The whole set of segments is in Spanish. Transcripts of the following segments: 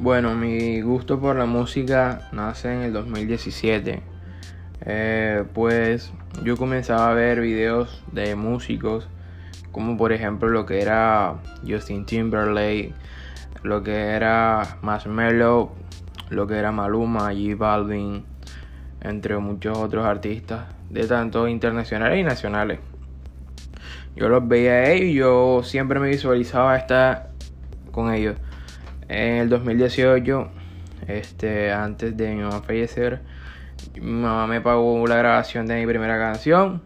Bueno, mi gusto por la música nace en el 2017. Eh, pues yo comenzaba a ver videos de músicos, como por ejemplo lo que era Justin Timberlake, lo que era Marshmello, lo que era Maluma, J Balvin, entre muchos otros artistas, de tanto internacionales y nacionales. Yo los veía a ellos y yo siempre me visualizaba estar con ellos. En el 2018, este, antes de mi mamá fallecer, mi mamá me pagó la grabación de mi primera canción.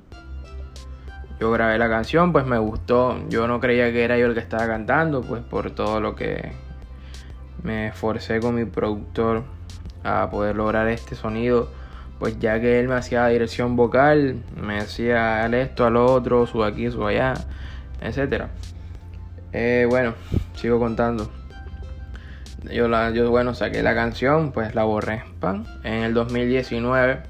Yo grabé la canción, pues me gustó. Yo no creía que era yo el que estaba cantando, pues por todo lo que me esforcé con mi productor a poder lograr este sonido. Pues ya que él me hacía dirección vocal, me decía al esto, al otro, sube aquí, sube allá, etc. Eh, bueno, sigo contando. Yo, la, yo, bueno, saqué la canción, pues la borré. Pan. En el 2019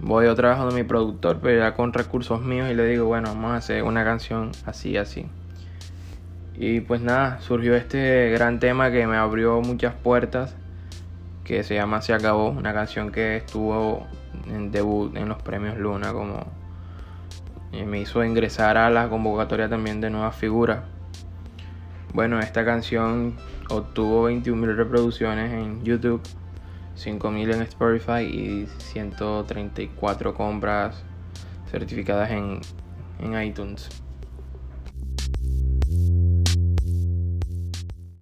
voy otra vez a mi productor, pero ya con recursos míos y le digo, bueno, vamos a hacer una canción así, así. Y pues nada, surgió este gran tema que me abrió muchas puertas, que se llama Se acabó, una canción que estuvo en debut en los premios Luna, como me hizo ingresar a la convocatoria también de nuevas figuras. Bueno, esta canción obtuvo 21.000 reproducciones en YouTube, 5.000 en Spotify y 134 compras certificadas en, en iTunes.